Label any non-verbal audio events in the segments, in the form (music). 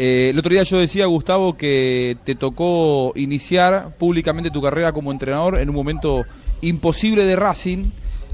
Eh, el otro día yo decía, Gustavo, que te tocó iniciar públicamente tu carrera como entrenador en un momento imposible de Racing.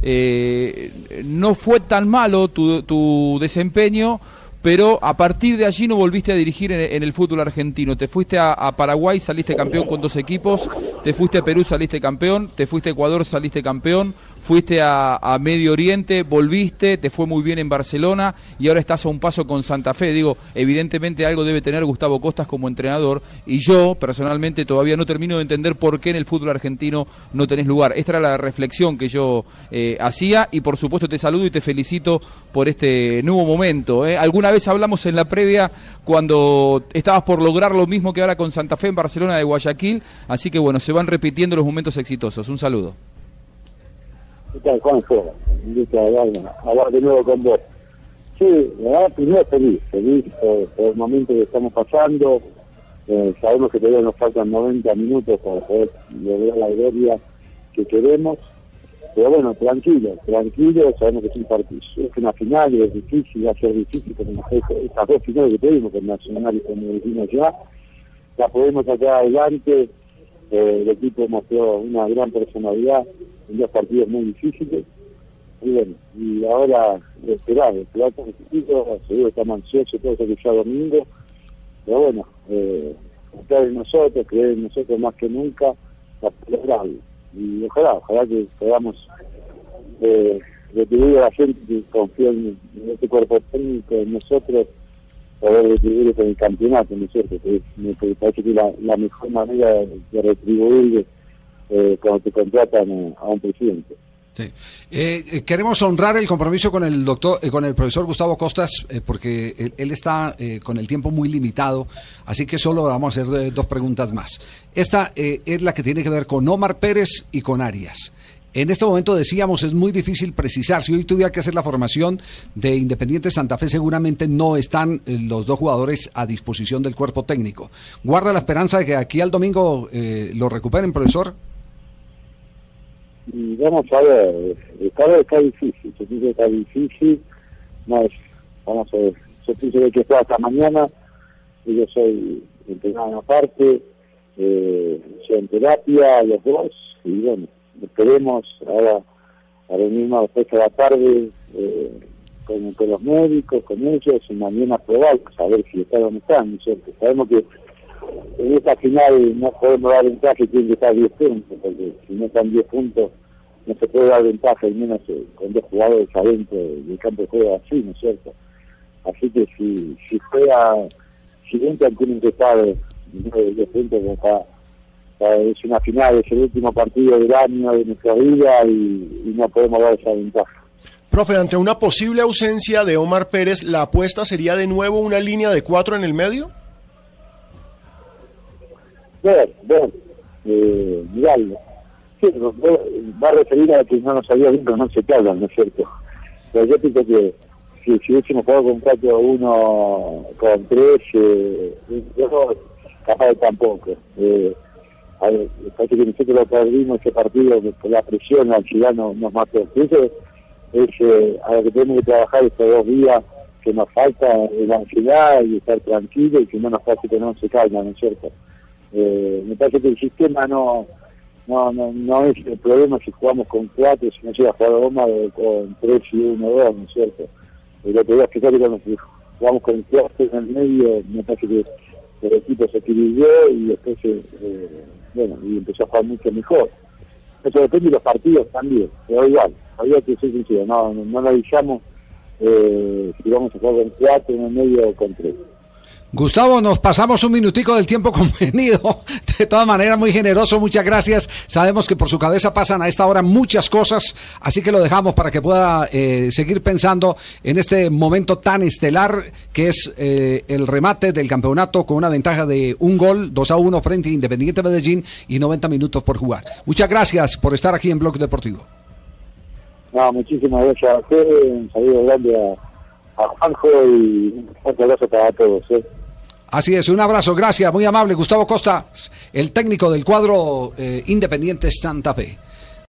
Eh, no fue tan malo tu, tu desempeño, pero a partir de allí no volviste a dirigir en, el fútbol argentino. Te fuiste a, Paraguay, saliste campeón con dos equipos, te fuiste a Perú, saliste campeón, te fuiste a Ecuador, saliste campeón, fuiste a, Medio Oriente, volviste, te fue muy bien en Barcelona y ahora estás a un paso con Santa Fe. Digo, evidentemente algo debe tener Gustavo Costas como entrenador y yo personalmente todavía no termino de entender por qué en el fútbol argentino no tenés lugar. Esta era la reflexión que yo eh, hacía y por supuesto te saludo y te felicito por este nuevo momento. ¿eh? Alguna vez hablamos en la previa cuando estabas por lograr lo mismo que ahora con Santa Fe en Barcelona de Guayaquil, así que bueno, se van repitiendo los momentos exitosos. Un saludo. ¿Qué tal, Juanjo? Invito a hablar, de nuevo con vos. Sí, la verdad, primero feliz, feliz por, el momento que estamos pasando. Eh, sabemos que todavía nos faltan 90 minutos para poder lograr la gloria que queremos. Pero bueno, tranquilo, tranquilo, sabemos que es un partido, es una final y es difícil, va a ser difícil como esas dos finales que tuvimos con Nacional y con Medellín ya, la podemos sacar adelante, el equipo mostró una gran personalidad, en dos partidos muy difíciles. Y bueno, y ahora esperar, esperar con el seguro estamos ansiosos, todo eso que ya domingo. Pero bueno, eh, estar en nosotros, creer en nosotros más que nunca, para Y ojalá, ojalá que podamos eh, retribuir a la gente que confía en, este cuerpo técnico, en nosotros, poder retribuir con el campeonato, ¿no es cierto? Que me parece que la, la mejor manera de retribuir eh, cuando te contratan a un presidente. Sí. Eh, eh, queremos honrar el compromiso con el doctor, con el profesor Gustavo Costas, porque él, está con el tiempo muy limitado, así que solo vamos a hacer dos preguntas más. Esta es la que tiene que ver con Omar Pérez y con Arias. En este momento decíamos, es muy difícil precisar. Si hoy tuviera que hacer la formación de Independiente Santa Fe, seguramente no están los dos jugadores a disposición del cuerpo técnico. ¿Guarda la esperanza de que aquí al domingo lo recuperen, profesor? vamos a ver, vez está difícil, dice que está difícil, no es, vamos a ver, yo pienso que fue hasta mañana, yo soy entrenado aparte, eh, soy en terapia, los dos, y bueno, esperemos ahora a reunirnos después de la tarde eh, con, los médicos, con ellos, y mañana probar, saber si están o no están, ¿no es cierto? Sabemos que en esta final no podemos dar ventaja y tiene que estar 10 puntos, porque si no están 10 puntos no se puede dar ventaja, y menos eh, con dos jugadores adentro del campo de juego así, ¿no es cierto? Así que si, si fuera, si entran tienen que estar 10 puntos para, es una final, es el último partido del año de nuestra vida y, y no podemos dar esa ventaja. Profe, ante una posible ausencia de Omar Pérez, ¿la apuesta sería de nuevo una línea de cuatro en el medio? ver, ver, eh, mirarlo. Sí, va a referir a que no nos había visto, no se hablan, ¿no es cierto? Pero yo pienso que si, si hubiésemos jugado con cuatro uno con tres, eh, yo capaz de tampoco. Eh, a ver, parece que nosotros lo perdimos ese partido por la presión, la ansiedad nos, nos mató. Entonces, es eh, a lo que tenemos que trabajar estos dos días que nos falta la ansiedad y estar tranquilo y que no nos pase que no se calma, ¿no es cierto? Eh, me parece que el sistema no, no, no, no es el problema si jugamos con cuatro, si no llega a jugar Roma con tres y uno, dos, ¿no es cierto? El otro día que cuando jugamos con cuatro en el medio, me parece que el equipo se equilibró y después, eh, y empezó a jugar mucho mejor. Eso depende de los partidos también, pero igual, había que ser sincero, no, no, no analizamos eh, si vamos a jugar con cuatro en el medio o con tres. Gustavo, nos pasamos un minutico del tiempo (laughs) convenido. De todas maneras, muy generoso, muchas gracias. Sabemos que por su cabeza pasan a esta hora muchas cosas, así que lo dejamos para que pueda eh, seguir pensando en este momento tan estelar que es eh, el remate del campeonato con una ventaja de un gol, 2 a 1 frente a Independiente Medellín y 90 minutos por jugar. Muchas gracias por estar aquí en Blog Deportivo. No, muchísimas gracias a usted, un saludo grande a, Juanjo y un abrazo para todos. ¿eh? Así es, un abrazo, gracias, muy amable. Gustavo Costa, el técnico del cuadro eh, Independiente Santa Fe.